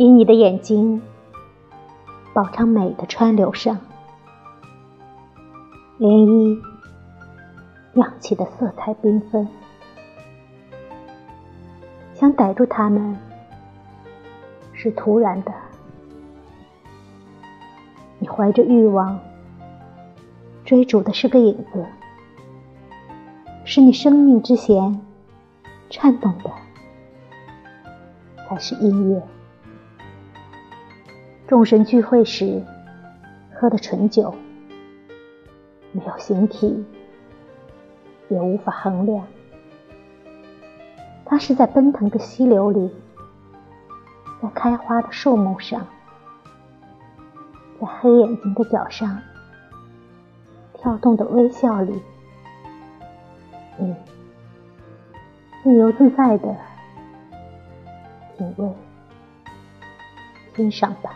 以你的眼睛饱尝美的川流上，涟漪漾起的色彩缤纷。想逮住它们是突然的，你怀着欲望追逐的是个影子，是你生命之弦颤动的才是音乐。众神聚会时喝的醇酒，没有形体，也无法衡量。它是在奔腾的溪流里，在开花的树木上，在黑眼睛的脚上，跳动的微笑里，你自由自在的品味、欣赏吧。